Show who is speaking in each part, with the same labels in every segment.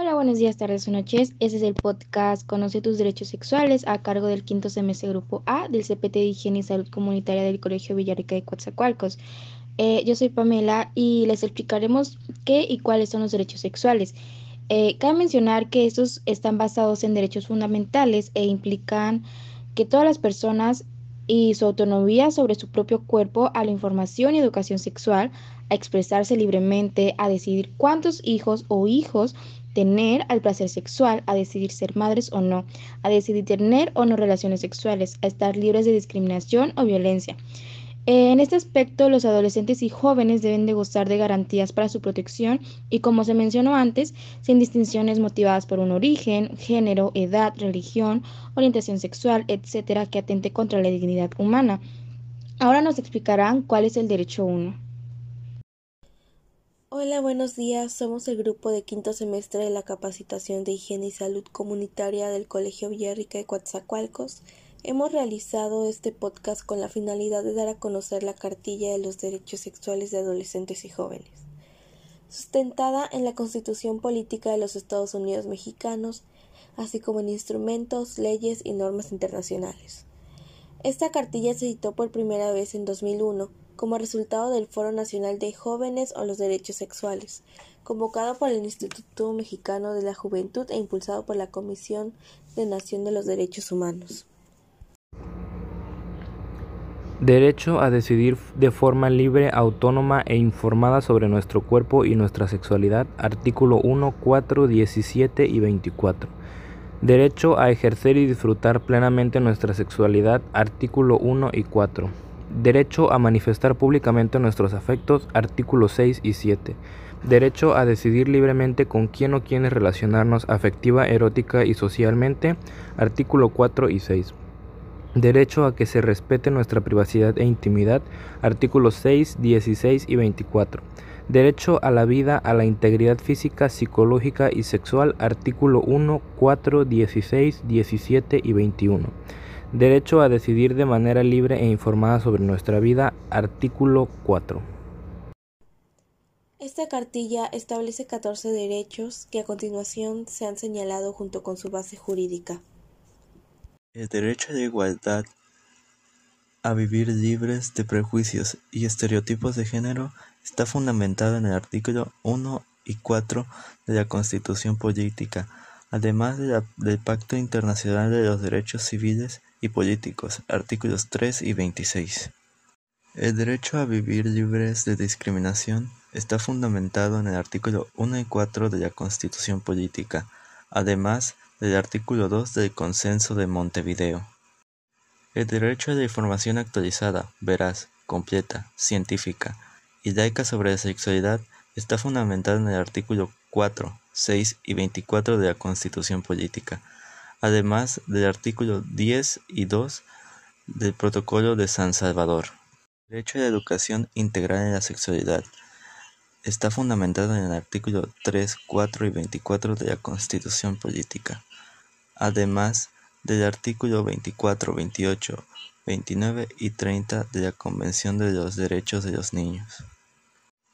Speaker 1: Hola, buenos días, tardes o noches. Este es el podcast Conoce tus derechos sexuales a cargo del quinto semestre Grupo A del CPT de Higiene y Salud Comunitaria del Colegio Villarrica de Coatzacoalcos. Eh, yo soy Pamela y les explicaremos qué y cuáles son los derechos sexuales. Eh, cabe mencionar que estos están basados en derechos fundamentales e implican que todas las personas y su autonomía sobre su propio cuerpo a la información y educación sexual, a expresarse libremente, a decidir cuántos hijos o hijos tener al placer sexual, a decidir ser madres o no, a decidir tener o no relaciones sexuales, a estar libres de discriminación o violencia. En este aspecto, los adolescentes y jóvenes deben de gozar de garantías para su protección y, como se mencionó antes, sin distinciones motivadas por un origen, género, edad, religión, orientación sexual, etcétera, que atente contra la dignidad humana. Ahora nos explicarán cuál es el derecho 1.
Speaker 2: Hola, buenos días. Somos el grupo de quinto semestre de la capacitación de higiene y salud comunitaria del Colegio Villarrica de Coatzacoalcos. Hemos realizado este podcast con la finalidad de dar a conocer la cartilla de los derechos sexuales de adolescentes y jóvenes, sustentada en la Constitución Política de los Estados Unidos Mexicanos, así como en instrumentos, leyes y normas internacionales. Esta cartilla se editó por primera vez en 2001 como resultado del Foro Nacional de Jóvenes o los Derechos Sexuales, convocado por el Instituto Mexicano de la Juventud e impulsado por la Comisión de Nación de los Derechos Humanos.
Speaker 3: Derecho a decidir de forma libre, autónoma e informada sobre nuestro cuerpo y nuestra sexualidad. Artículo 1, 4, 17 y 24. Derecho a ejercer y disfrutar plenamente nuestra sexualidad. Artículo 1 y 4. Derecho a manifestar públicamente nuestros afectos, artículos 6 y 7. Derecho a decidir libremente con quién o quiénes relacionarnos afectiva, erótica y socialmente, artículo 4 y 6. Derecho a que se respete nuestra privacidad e intimidad, artículos 6, 16 y 24. Derecho a la vida, a la integridad física, psicológica y sexual, artículo 1, 4, 16, 17 y 21. Derecho a decidir de manera libre e informada sobre nuestra vida, artículo 4.
Speaker 2: Esta cartilla establece 14 derechos que a continuación se han señalado junto con su base jurídica.
Speaker 4: El derecho de igualdad a vivir libres de prejuicios y estereotipos de género está fundamentado en el artículo 1 y 4 de la Constitución Política, además del Pacto Internacional de los Derechos Civiles y Políticos, artículos 3 y 26. El derecho a vivir libres de discriminación está fundamentado en el artículo 1 y 4 de la Constitución Política, además del artículo 2 del Consenso de Montevideo. El derecho a la información actualizada, veraz, completa, científica y laica sobre la sexualidad está fundamentado en el artículo 4, 6 y 24 de la Constitución Política, además del artículo 10 y 2 del Protocolo de San Salvador. El derecho a la educación integral en la sexualidad está fundamentado en el artículo 3, 4 y 24 de la Constitución Política, además del artículo 24, 28, 29 y 30 de la Convención de los Derechos de los Niños.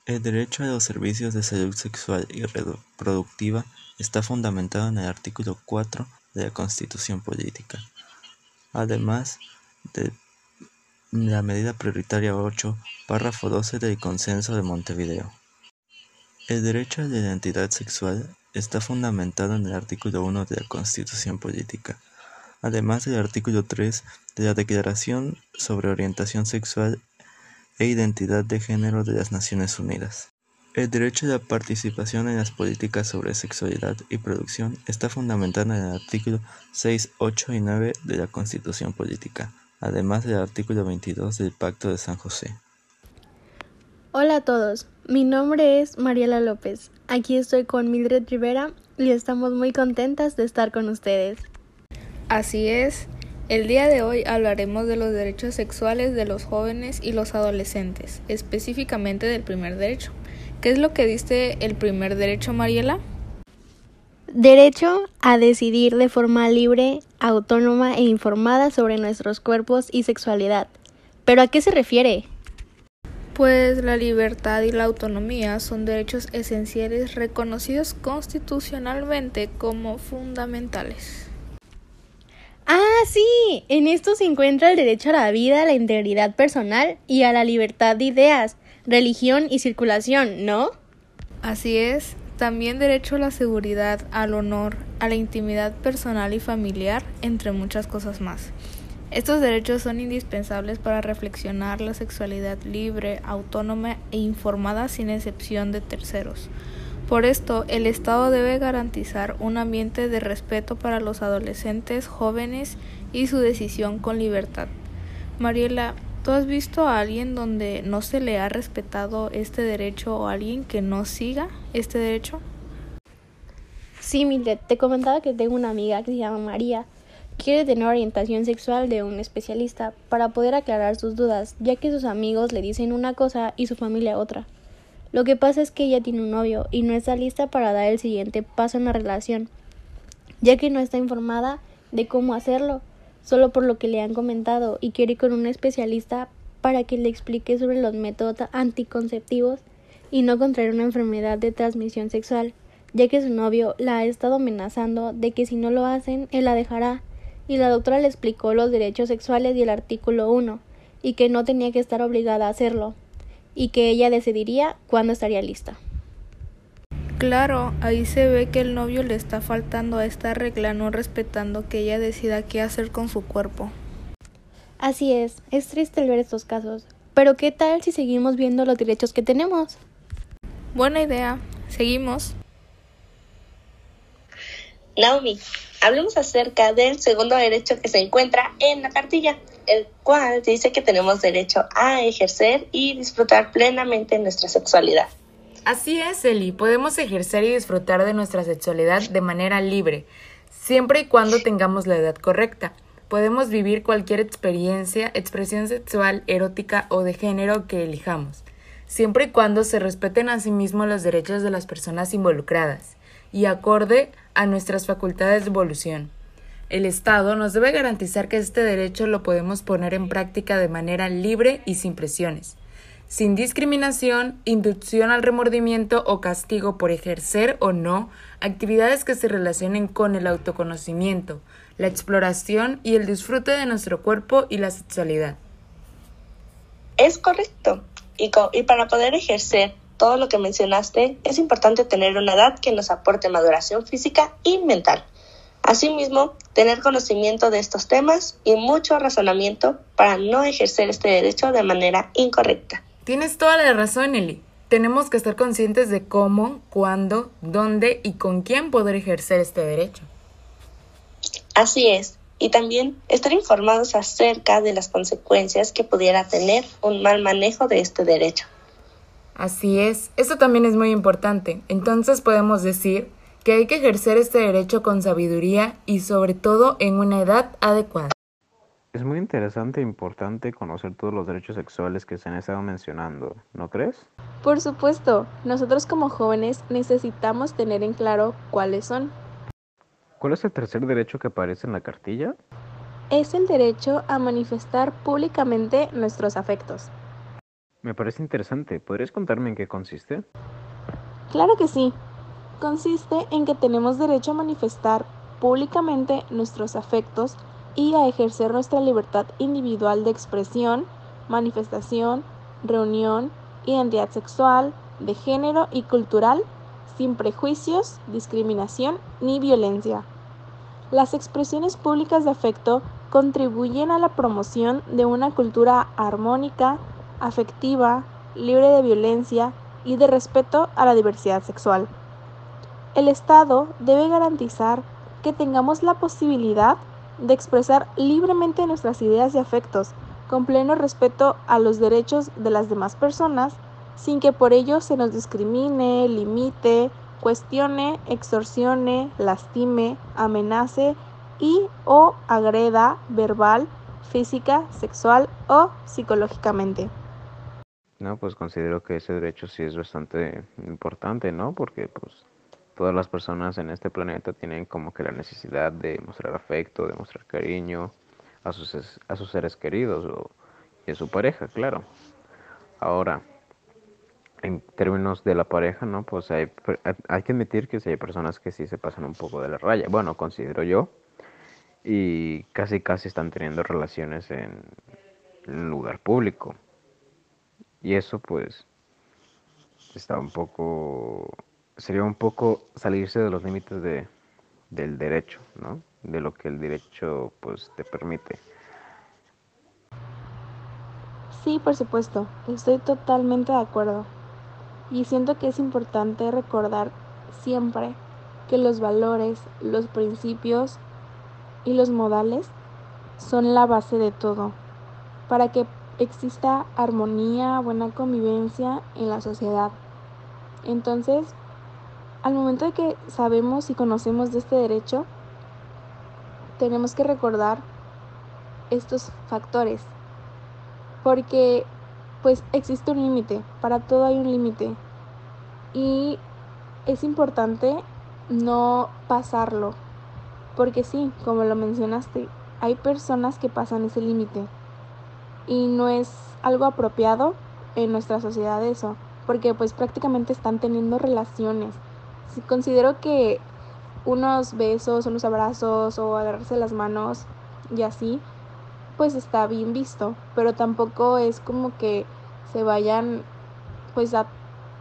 Speaker 4: El derecho a los servicios de salud sexual y reproductiva está fundamentado en el artículo 4 de la Constitución Política, además de la medida prioritaria 8, párrafo 12 del Consenso de Montevideo. El derecho a la identidad sexual está fundamentado en el artículo 1 de la Constitución Política, además del artículo 3 de la Declaración sobre Orientación Sexual e Identidad de Género de las Naciones Unidas. El derecho a la participación en las políticas sobre sexualidad y producción está fundamentado en el artículo 6, 8 y 9 de la Constitución Política, además del artículo 22 del Pacto de San José.
Speaker 5: Hola a todos, mi nombre es Mariela López. Aquí estoy con Mildred Rivera y estamos muy contentas de estar con ustedes.
Speaker 6: Así es, el día de hoy hablaremos de los derechos sexuales de los jóvenes y los adolescentes, específicamente del primer derecho. ¿Qué es lo que dice el primer derecho, Mariela?
Speaker 5: Derecho a decidir de forma libre, autónoma e informada sobre nuestros cuerpos y sexualidad. ¿Pero a qué se refiere?
Speaker 6: Pues la libertad y la autonomía son derechos esenciales reconocidos constitucionalmente como fundamentales.
Speaker 7: Ah, sí, en esto se encuentra el derecho a la vida, a la integridad personal y a la libertad de ideas, religión y circulación, ¿no?
Speaker 6: Así es, también derecho a la seguridad, al honor, a la intimidad personal y familiar, entre muchas cosas más. Estos derechos son indispensables para reflexionar la sexualidad libre, autónoma e informada sin excepción de terceros. Por esto, el Estado debe garantizar un ambiente de respeto para los adolescentes, jóvenes y su decisión con libertad. Mariela, ¿tú has visto a alguien donde no se le ha respetado este derecho o a alguien que no siga este derecho?
Speaker 7: Sí, Mildred, te comentaba que tengo una amiga que se llama María. Quiere tener orientación sexual de un especialista para poder aclarar sus dudas, ya que sus amigos le dicen una cosa y su familia otra. Lo que pasa es que ella tiene un novio y no está lista para dar el siguiente paso en la relación, ya que no está informada de cómo hacerlo, solo por lo que le han comentado y quiere ir con un especialista para que le explique sobre los métodos anticonceptivos y no contraer una enfermedad de transmisión sexual, ya que su novio la ha estado amenazando de que si no lo hacen, él la dejará, y la doctora le explicó los derechos sexuales y el artículo 1, y que no tenía que estar obligada a hacerlo y que ella decidiría cuándo estaría lista.
Speaker 6: Claro, ahí se ve que el novio le está faltando a esta regla, no respetando que ella decida qué hacer con su cuerpo.
Speaker 7: Así es, es triste el ver estos casos, pero ¿qué tal si seguimos viendo los derechos que tenemos?
Speaker 6: Buena idea, seguimos.
Speaker 8: Naomi, hablemos acerca del segundo derecho que se encuentra en la cartilla, el cual dice que tenemos derecho a ejercer y disfrutar plenamente nuestra sexualidad.
Speaker 9: Así es, Eli, podemos ejercer y disfrutar de nuestra sexualidad de manera libre, siempre y cuando tengamos la edad correcta. Podemos vivir cualquier experiencia, expresión sexual, erótica o de género que elijamos, siempre y cuando se respeten a sí mismos los derechos de las personas involucradas y acorde a nuestras facultades de evolución. El Estado nos debe garantizar que este derecho lo podemos poner en práctica de manera libre y sin presiones, sin discriminación, inducción al remordimiento o castigo por ejercer o no actividades que se relacionen con el autoconocimiento, la exploración y el disfrute de nuestro cuerpo y la sexualidad.
Speaker 8: Es correcto. Y, y para poder ejercer todo lo que mencionaste, es importante tener una edad que nos aporte maduración física y mental. Asimismo, tener conocimiento de estos temas y mucho razonamiento para no ejercer este derecho de manera incorrecta.
Speaker 9: Tienes toda la razón, Eli. Tenemos que estar conscientes de cómo, cuándo, dónde y con quién poder ejercer este derecho.
Speaker 8: Así es, y también estar informados acerca de las consecuencias que pudiera tener un mal manejo de este derecho.
Speaker 9: Así es, eso también es muy importante. Entonces podemos decir que hay que ejercer este derecho con sabiduría y sobre todo en una edad adecuada.
Speaker 10: Es muy interesante e importante conocer todos los derechos sexuales que se han estado mencionando, ¿no crees?
Speaker 7: Por supuesto, nosotros como jóvenes necesitamos tener en claro cuáles son.
Speaker 10: ¿Cuál es el tercer derecho que aparece en la cartilla?
Speaker 7: Es el derecho a manifestar públicamente nuestros afectos.
Speaker 10: Me parece interesante. ¿Podrías contarme en qué consiste?
Speaker 7: Claro que sí consiste en que tenemos derecho a manifestar públicamente nuestros afectos y a ejercer nuestra libertad individual de expresión, manifestación, reunión, identidad sexual, de género y cultural, sin prejuicios, discriminación ni violencia. Las expresiones públicas de afecto contribuyen a la promoción de una cultura armónica, afectiva, libre de violencia y de respeto a la diversidad sexual. El Estado debe garantizar que tengamos la posibilidad de expresar libremente nuestras ideas y afectos, con pleno respeto a los derechos de las demás personas, sin que por ello se nos discrimine, limite, cuestione, extorsione, lastime, amenace y o agreda verbal, física, sexual o psicológicamente.
Speaker 10: No, pues considero que ese derecho sí es bastante importante, ¿no? Porque pues todas las personas en este planeta tienen como que la necesidad de mostrar afecto, de mostrar cariño a sus, a sus seres queridos o, y a su pareja, claro. Ahora, en términos de la pareja, ¿no? Pues hay, hay que admitir que si hay personas que sí se pasan un poco de la raya. Bueno, considero yo. Y casi casi están teniendo relaciones en lugar público. Y eso pues está un poco, sería un poco salirse de los límites de, del derecho, ¿no? De lo que el derecho pues te permite.
Speaker 7: Sí, por supuesto, estoy totalmente de acuerdo. Y siento que es importante recordar siempre que los valores, los principios y los modales son la base de todo, para que exista armonía, buena convivencia en la sociedad. Entonces, al momento de que sabemos y conocemos de este derecho, tenemos que recordar estos factores, porque pues existe un límite, para todo hay un límite y es importante no pasarlo, porque sí, como lo mencionaste, hay personas que pasan ese límite y no es algo apropiado en nuestra sociedad eso, porque pues prácticamente están teniendo relaciones. Considero que unos besos, unos abrazos o agarrarse las manos y así, pues está bien visto, pero tampoco es como que se vayan pues a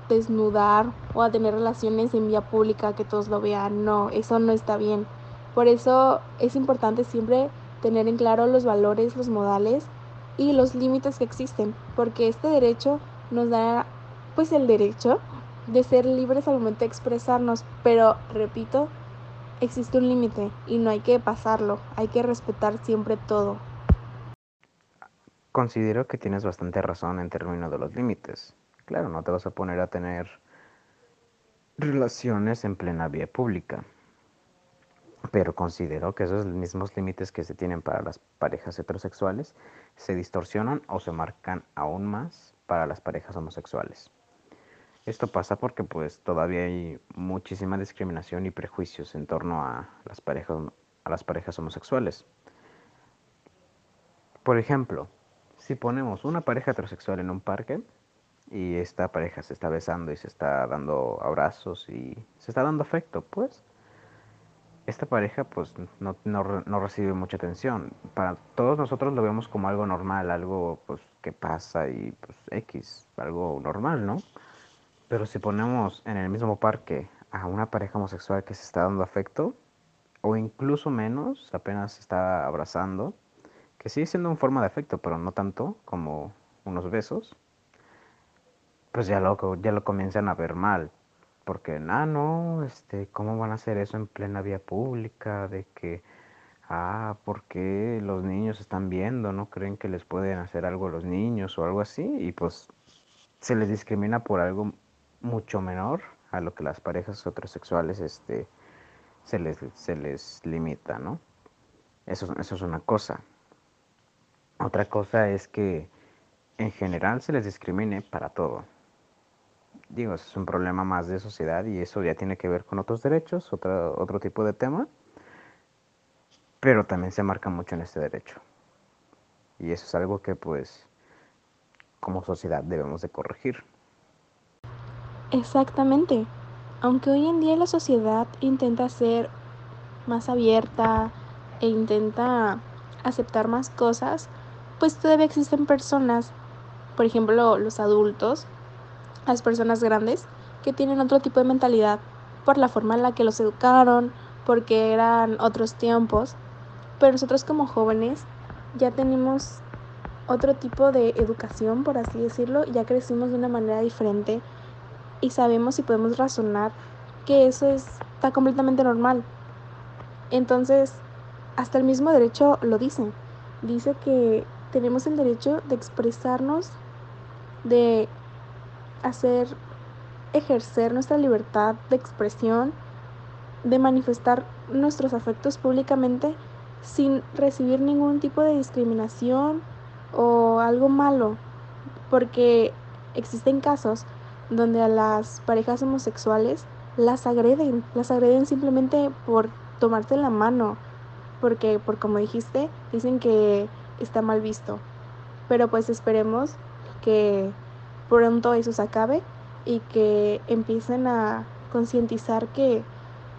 Speaker 7: desnudar o a tener relaciones en vía pública que todos lo vean, no, eso no está bien. Por eso es importante siempre tener en claro los valores, los modales y los límites que existen, porque este derecho nos da pues el derecho de ser libres al momento de expresarnos, pero repito, existe un límite y no hay que pasarlo, hay que respetar siempre todo.
Speaker 10: Considero que tienes bastante razón en términos de los límites. Claro, no te vas a poner a tener relaciones en plena vía pública. Pero considero que esos mismos límites que se tienen para las parejas heterosexuales se distorsionan o se marcan aún más para las parejas homosexuales. Esto pasa porque pues todavía hay muchísima discriminación y prejuicios en torno a las parejas, a las parejas homosexuales. Por ejemplo, si ponemos una pareja heterosexual en un parque y esta pareja se está besando y se está dando abrazos y se está dando afecto, pues esta pareja pues no, no, recibe mucha atención. Para todos nosotros lo vemos como algo normal, algo pues que pasa y pues X, algo normal, ¿no? Pero si ponemos en el mismo parque a una pareja homosexual que se está dando afecto, o incluso menos, apenas se está abrazando, que sigue siendo una forma de afecto, pero no tanto como unos besos, pues ya lo, ya lo comienzan a ver mal, porque, ah, no, este, ¿cómo van a hacer eso en plena vía pública? De que, ah, ¿por qué los niños están viendo? ¿No creen que les pueden hacer algo a los niños o algo así? Y pues se les discrimina por algo mucho menor a lo que las parejas heterosexuales este, se, les, se les limita, ¿no? Eso, eso es una cosa. Otra cosa es que en general se les discrimine para todo digo, es un problema más de sociedad y eso ya tiene que ver con otros derechos, otro, otro tipo de tema, pero también se marca mucho en este derecho. Y eso es algo que pues como sociedad debemos de corregir.
Speaker 7: Exactamente. Aunque hoy en día la sociedad intenta ser más abierta e intenta aceptar más cosas, pues todavía existen personas, por ejemplo los adultos, las personas grandes que tienen otro tipo de mentalidad por la forma en la que los educaron, porque eran otros tiempos. Pero nosotros como jóvenes ya tenemos otro tipo de educación, por así decirlo, ya crecimos de una manera diferente y sabemos y podemos razonar que eso está completamente normal. Entonces, hasta el mismo derecho lo dice. Dice que tenemos el derecho de expresarnos, de hacer ejercer nuestra libertad de expresión, de manifestar nuestros afectos públicamente sin recibir ningún tipo de discriminación o algo malo, porque existen casos donde a las parejas homosexuales las agreden, las agreden simplemente por tomarte la mano, porque por como dijiste, dicen que está mal visto. Pero pues esperemos que pronto eso se acabe y que empiecen a concientizar que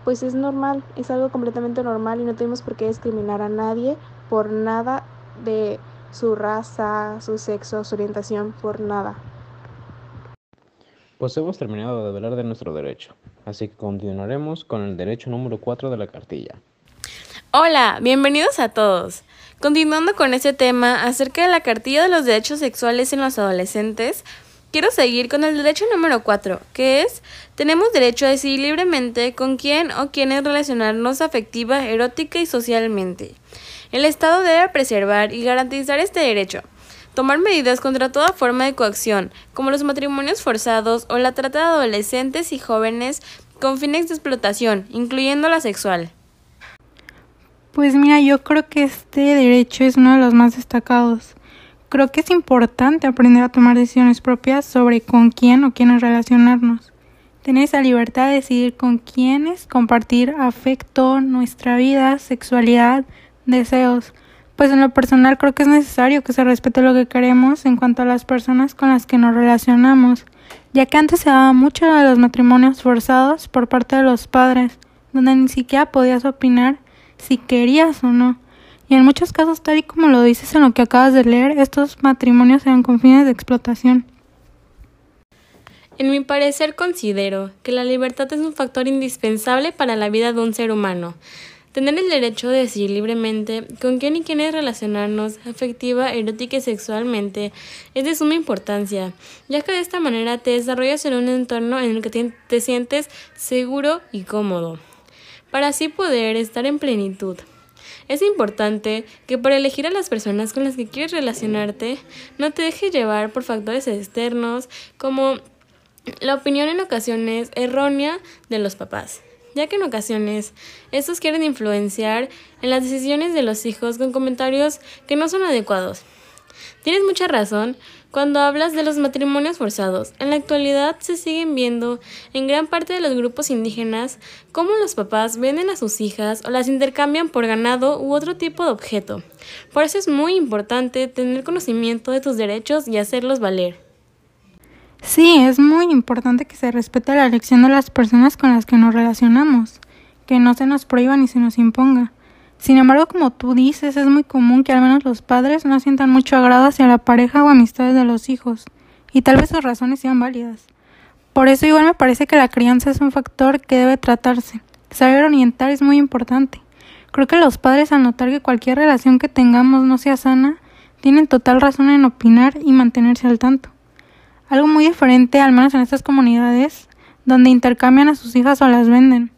Speaker 7: pues es normal, es algo completamente normal y no tenemos por qué discriminar a nadie por nada de su raza, su sexo, su orientación, por nada.
Speaker 10: Pues hemos terminado de hablar de nuestro derecho, así que continuaremos con el derecho número 4 de la cartilla.
Speaker 11: Hola, bienvenidos a todos. Continuando con este tema acerca de la cartilla de los derechos sexuales en los adolescentes, quiero seguir con el derecho número 4, que es, tenemos derecho a decidir libremente con quién o quiénes relacionarnos afectiva, erótica y socialmente. El Estado debe preservar y garantizar este derecho, tomar medidas contra toda forma de coacción, como los matrimonios forzados o la trata de adolescentes y jóvenes con fines de explotación, incluyendo la sexual.
Speaker 12: Pues mira, yo creo que este derecho es uno de los más destacados. Creo que es importante aprender a tomar decisiones propias sobre con quién o quiénes relacionarnos. Tener esa libertad de decidir con quiénes compartir afecto, nuestra vida, sexualidad, deseos. Pues en lo personal creo que es necesario que se respete lo que queremos en cuanto a las personas con las que nos relacionamos, ya que antes se daba mucho de los matrimonios forzados por parte de los padres, donde ni siquiera podías opinar si querías o no. Y en muchos casos, tal y como lo dices en lo que acabas de leer, estos matrimonios eran con fines de explotación.
Speaker 11: En mi parecer considero que la libertad es un factor indispensable para la vida de un ser humano. Tener el derecho de decidir libremente con quién y quiénes relacionarnos afectiva, erótica y sexualmente es de suma importancia, ya que de esta manera te desarrollas en un entorno en el que te sientes seguro y cómodo, para así poder estar en plenitud. Es importante que para elegir a las personas con las que quieres relacionarte no te dejes llevar por factores externos como la opinión en ocasiones errónea de los papás ya que en ocasiones estos quieren influenciar en las decisiones de los hijos con comentarios que no son adecuados. Tienes mucha razón cuando hablas de los matrimonios forzados. En la actualidad se siguen viendo en gran parte de los grupos indígenas cómo los papás venden a sus hijas o las intercambian por ganado u otro tipo de objeto. Por eso es muy importante tener conocimiento de tus derechos y hacerlos valer.
Speaker 12: Sí, es muy importante que se respete la elección de las personas con las que nos relacionamos, que no se nos prohíba ni se nos imponga. Sin embargo, como tú dices, es muy común que al menos los padres no sientan mucho agrado hacia la pareja o amistades de los hijos, y tal vez sus razones sean válidas. Por eso igual me parece que la crianza es un factor que debe tratarse. Saber orientar es muy importante. Creo que los padres al notar que cualquier relación que tengamos no sea sana, tienen total razón en opinar y mantenerse al tanto. Algo muy diferente, al menos en estas comunidades, donde intercambian a sus hijas o las venden.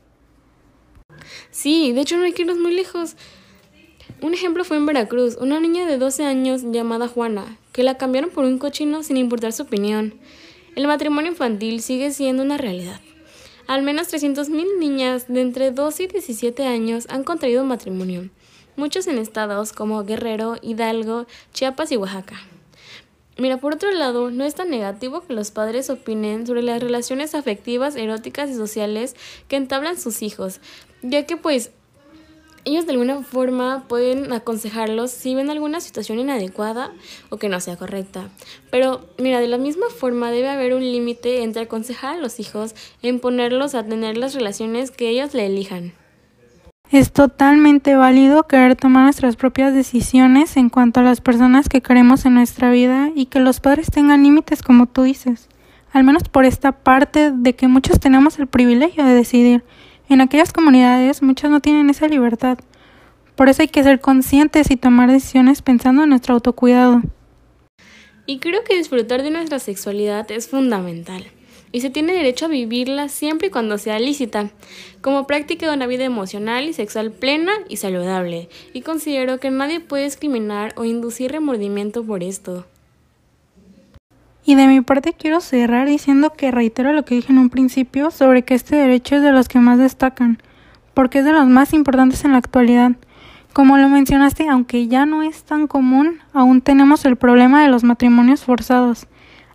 Speaker 11: Sí, de hecho no hay que irnos muy lejos. Un ejemplo fue en Veracruz, una niña de 12 años llamada Juana, que la cambiaron por un cochino sin importar su opinión. El matrimonio infantil sigue siendo una realidad. Al menos 300.000 niñas de entre 12 y 17 años han contraído matrimonio, muchos en estados como Guerrero, Hidalgo, Chiapas y Oaxaca. Mira, por otro lado, no es tan negativo que los padres opinen sobre las relaciones afectivas, eróticas y sociales que entablan sus hijos, ya que pues ellos de alguna forma pueden aconsejarlos si ven alguna situación inadecuada o que no sea correcta. Pero mira, de la misma forma debe haber un límite entre aconsejar a los hijos en ponerlos a tener las relaciones que ellos le elijan.
Speaker 12: Es totalmente válido querer tomar nuestras propias decisiones en cuanto a las personas que queremos en nuestra vida y que los padres tengan límites como tú dices. Al menos por esta parte de que muchos tenemos el privilegio de decidir. En aquellas comunidades muchos no tienen esa libertad. Por eso hay que ser conscientes y tomar decisiones pensando en nuestro autocuidado.
Speaker 11: Y creo que disfrutar de nuestra sexualidad es fundamental y se tiene derecho a vivirla siempre y cuando sea lícita, como práctica de una vida emocional y sexual plena y saludable, y considero que nadie puede discriminar o inducir remordimiento por esto.
Speaker 12: Y de mi parte quiero cerrar diciendo que reitero lo que dije en un principio sobre que este derecho es de los que más destacan, porque es de los más importantes en la actualidad. Como lo mencionaste, aunque ya no es tan común, aún tenemos el problema de los matrimonios forzados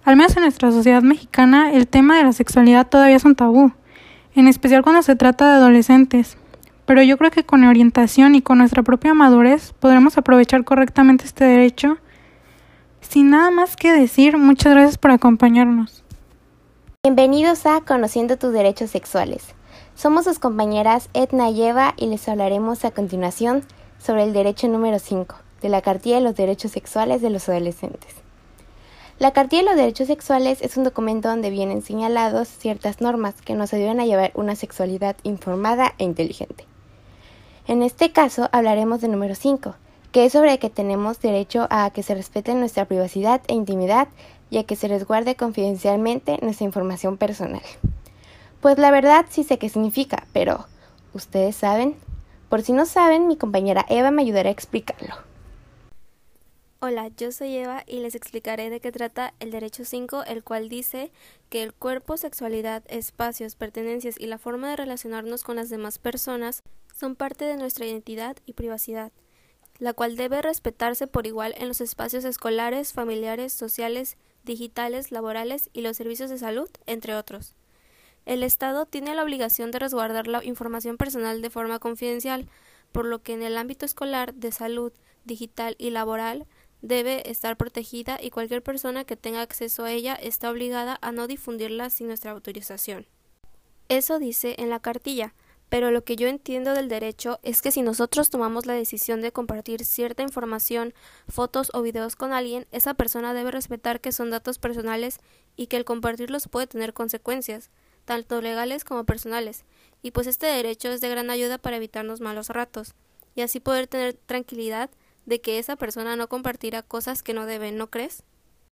Speaker 12: al menos en nuestra sociedad mexicana, el tema de la sexualidad todavía es un tabú, en especial cuando se trata de adolescentes. Pero yo creo que con orientación y con nuestra propia madurez podremos aprovechar correctamente este derecho Sin nada más que decir, muchas gracias por acompañarnos.
Speaker 13: Bienvenidos a Conociendo tus Derechos Sexuales. Somos sus compañeras Edna y Eva y les hablaremos a continuación sobre el derecho número 5 de la Cartilla de los Derechos Sexuales de los Adolescentes. La Cartilla de los Derechos Sexuales es un documento donde vienen señalados ciertas normas que nos ayudan a llevar una sexualidad informada e inteligente. En este caso hablaremos del número 5, que es sobre que tenemos derecho a que se respete nuestra privacidad e intimidad y a que se resguarde confidencialmente nuestra información personal. Pues la verdad sí sé qué significa, pero ¿ustedes saben? Por si no saben, mi compañera Eva me ayudará a explicarlo.
Speaker 14: Hola, yo soy Eva y les explicaré de qué trata el derecho 5, el cual dice que el cuerpo, sexualidad, espacios, pertenencias y la forma de relacionarnos con las demás personas son parte de nuestra identidad y privacidad, la cual debe respetarse por igual en los espacios escolares, familiares, sociales, digitales, laborales y los servicios de salud, entre otros. El Estado tiene la obligación de resguardar la información personal de forma confidencial, por lo que en el ámbito escolar, de salud, digital y laboral debe estar protegida y cualquier persona que tenga acceso a ella está obligada a no difundirla sin nuestra autorización. Eso dice en la cartilla, pero lo que yo entiendo del derecho es que si nosotros tomamos la decisión de compartir cierta información, fotos o videos con alguien, esa persona debe respetar que son datos personales y que el compartirlos puede tener consecuencias, tanto legales como personales, y pues este derecho es de gran ayuda para evitarnos malos ratos, y así poder tener tranquilidad de que esa persona no compartirá cosas que no deben, ¿no crees?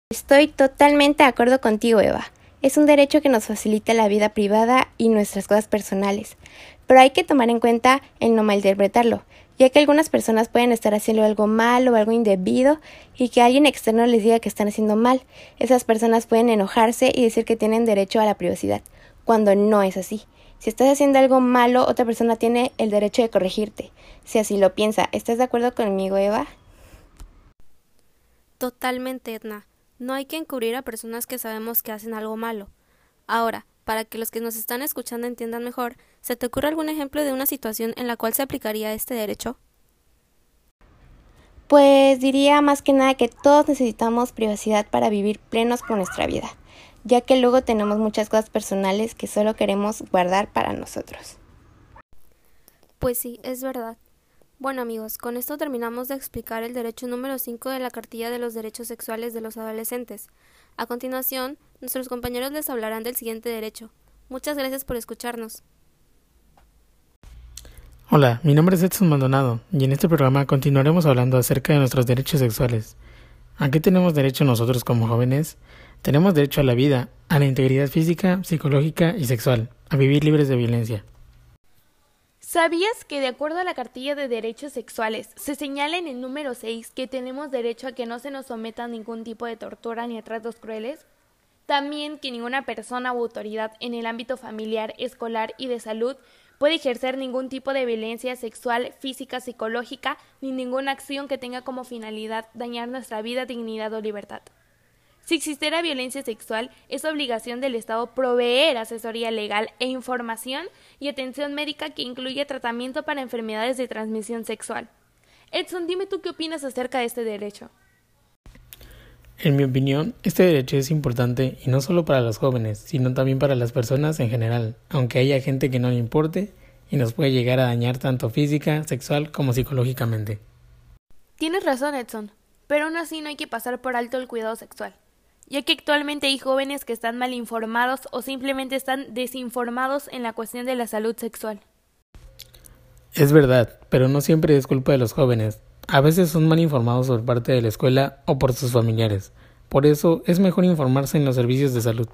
Speaker 13: Estoy totalmente de acuerdo contigo, Eva. Es un derecho que nos facilita la vida privada y nuestras cosas personales, pero hay que tomar en cuenta el no malinterpretarlo, ya que algunas personas pueden estar haciendo algo mal o algo indebido y que alguien externo les diga que están haciendo mal. Esas personas pueden enojarse y decir que tienen derecho a la privacidad, cuando no es así. Si estás haciendo algo malo, otra persona tiene el derecho de corregirte, si así lo piensa. ¿Estás de acuerdo conmigo, Eva?
Speaker 14: Totalmente, Edna. No hay que encubrir a personas que sabemos que hacen algo malo. Ahora, para que los que nos están escuchando entiendan mejor, ¿se te ocurre algún ejemplo de una situación en la cual se aplicaría este derecho?
Speaker 13: Pues diría más que nada que todos necesitamos privacidad para vivir plenos con nuestra vida, ya que luego tenemos muchas cosas personales que solo queremos guardar para nosotros.
Speaker 14: Pues sí, es verdad. Bueno amigos, con esto terminamos de explicar el derecho número 5 de la Cartilla de los Derechos Sexuales de los Adolescentes. A continuación, nuestros compañeros les hablarán del siguiente derecho. Muchas gracias por escucharnos.
Speaker 15: Hola, mi nombre es Edson Maldonado y en este programa continuaremos hablando acerca de nuestros derechos sexuales. ¿A qué tenemos derecho nosotros como jóvenes? Tenemos derecho a la vida, a la integridad física, psicológica y sexual, a vivir libres de violencia.
Speaker 16: ¿Sabías que de acuerdo a la cartilla de derechos sexuales se señala en el número 6 que tenemos derecho a que no se nos someta a ningún tipo de tortura ni a tratos crueles? También que ninguna persona u autoridad en el ámbito familiar, escolar y de salud puede ejercer ningún tipo de violencia sexual, física, psicológica, ni ninguna acción que tenga como finalidad dañar nuestra vida, dignidad o libertad. Si existiera violencia sexual, es obligación del Estado proveer asesoría legal e información y atención médica que incluya tratamiento para enfermedades de transmisión sexual. Edson, dime tú qué opinas acerca de este derecho.
Speaker 15: En mi opinión, este derecho es importante y no solo para los jóvenes, sino también para las personas en general, aunque haya gente que no le importe y nos puede llegar a dañar tanto física, sexual como psicológicamente.
Speaker 16: Tienes razón, Edson, pero aún así no hay que pasar por alto el cuidado sexual ya que actualmente hay jóvenes que están mal informados o simplemente están desinformados en la cuestión de la salud sexual.
Speaker 15: Es verdad, pero no siempre es culpa de los jóvenes. A veces son mal informados por parte de la escuela o por sus familiares. Por eso es mejor informarse en los servicios de salud.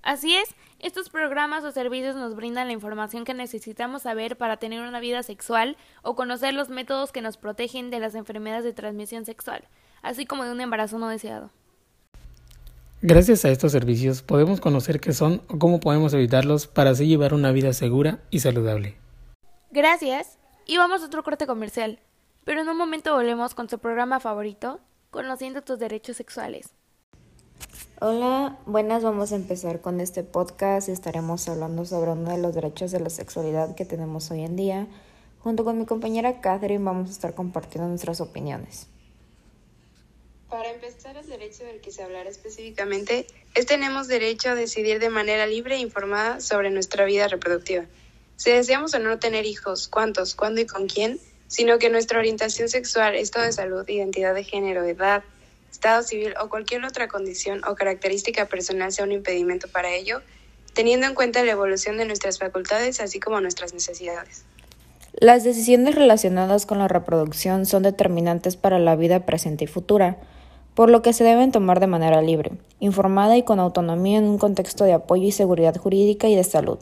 Speaker 16: Así es, estos programas o servicios nos brindan la información que necesitamos saber para tener una vida sexual o conocer los métodos que nos protegen de las enfermedades de transmisión sexual, así como de un embarazo no deseado.
Speaker 15: Gracias a estos servicios podemos conocer qué son o cómo podemos evitarlos para así llevar una vida segura y saludable.
Speaker 16: Gracias. Y vamos a otro corte comercial. Pero en un momento volvemos con su programa favorito, Conociendo tus derechos sexuales.
Speaker 17: Hola, buenas, vamos a empezar con este podcast. Estaremos hablando sobre uno de los derechos de la sexualidad que tenemos hoy en día. Junto con mi compañera Catherine vamos a estar compartiendo nuestras opiniones.
Speaker 18: Para empezar, el derecho del que se hablará específicamente es tenemos derecho a decidir de manera libre e informada sobre nuestra vida reproductiva. Si deseamos o no tener hijos, cuántos, cuándo y con quién, sino que nuestra orientación sexual, estado de salud, identidad de género, edad, estado civil o cualquier otra condición o característica personal sea un impedimento para ello, teniendo en cuenta la evolución de nuestras facultades así como nuestras necesidades.
Speaker 17: Las decisiones relacionadas con la reproducción son determinantes para la vida presente y futura, por lo que se deben tomar de manera libre, informada y con autonomía en un contexto de apoyo y seguridad jurídica y de salud.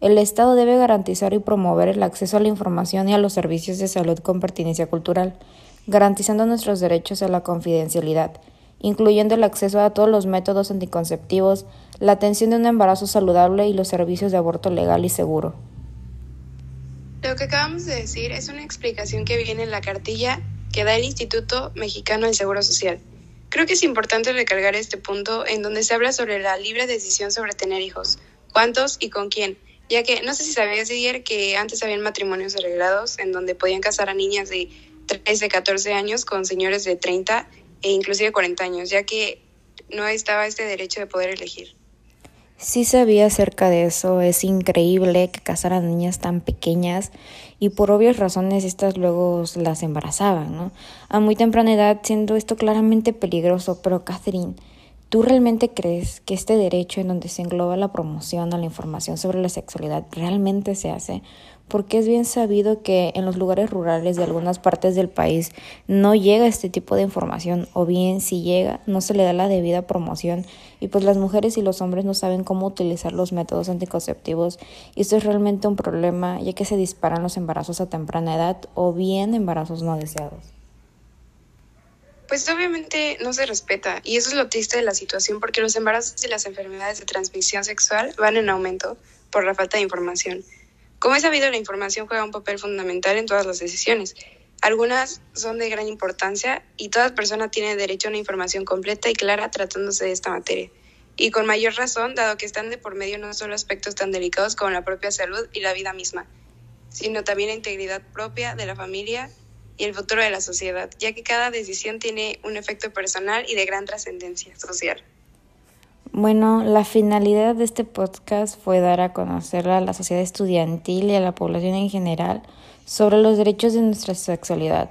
Speaker 17: El Estado debe garantizar y promover el acceso a la información y a los servicios de salud con pertinencia cultural, garantizando nuestros derechos a la confidencialidad, incluyendo el acceso a todos los métodos anticonceptivos, la atención de un embarazo saludable y los servicios de aborto legal y seguro.
Speaker 18: Lo que acabamos de decir es una explicación que viene en la cartilla que da el Instituto Mexicano del Seguro Social. Creo que es importante recargar este punto en donde se habla sobre la libre decisión sobre tener hijos, cuántos y con quién, ya que no sé si sabías, Didier, que antes habían matrimonios arreglados en donde podían casar a niñas de 13, 14 años con señores de 30 e inclusive 40 años, ya que no estaba este derecho de poder elegir.
Speaker 17: Sí sabía acerca de eso, es increíble que casaran niñas tan pequeñas y por obvias razones estas luego las embarazaban, ¿no? A muy temprana edad, siendo esto claramente peligroso, pero Catherine, ¿tú realmente crees que este derecho en donde se engloba la promoción a la información sobre la sexualidad realmente se hace? Porque es bien sabido que en los lugares rurales de algunas partes del país no llega este tipo de información o bien si llega no se le da la debida promoción y pues las mujeres y los hombres no saben cómo utilizar los métodos anticonceptivos y esto es realmente un problema ya que se disparan los embarazos a temprana edad o bien embarazos no deseados.
Speaker 18: Pues obviamente no se respeta y eso es lo triste de la situación porque los embarazos y las enfermedades de transmisión sexual van en aumento por la falta de información. Como es sabido, la información juega un papel fundamental en todas las decisiones. Algunas son de gran importancia y toda persona tiene derecho a una información completa y clara tratándose de esta materia. Y con mayor razón, dado que están de por medio no solo aspectos tan delicados como la propia salud y la vida misma, sino también la integridad propia de la familia y el futuro de la sociedad, ya que cada decisión tiene un efecto personal y de gran trascendencia social.
Speaker 17: Bueno, la finalidad de este podcast fue dar a conocer a la sociedad estudiantil y a la población en general sobre los derechos de nuestra sexualidad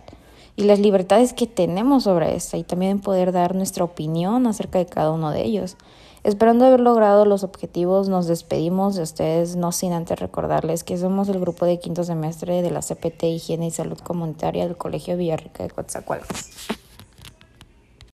Speaker 17: y las libertades que tenemos sobre esta y también poder dar nuestra opinión acerca de cada uno de ellos. Esperando haber logrado los objetivos, nos despedimos de ustedes, no sin antes recordarles que somos el grupo de quinto semestre de la CPT Higiene y Salud Comunitaria del Colegio Villarrica de Coatzacoalcos.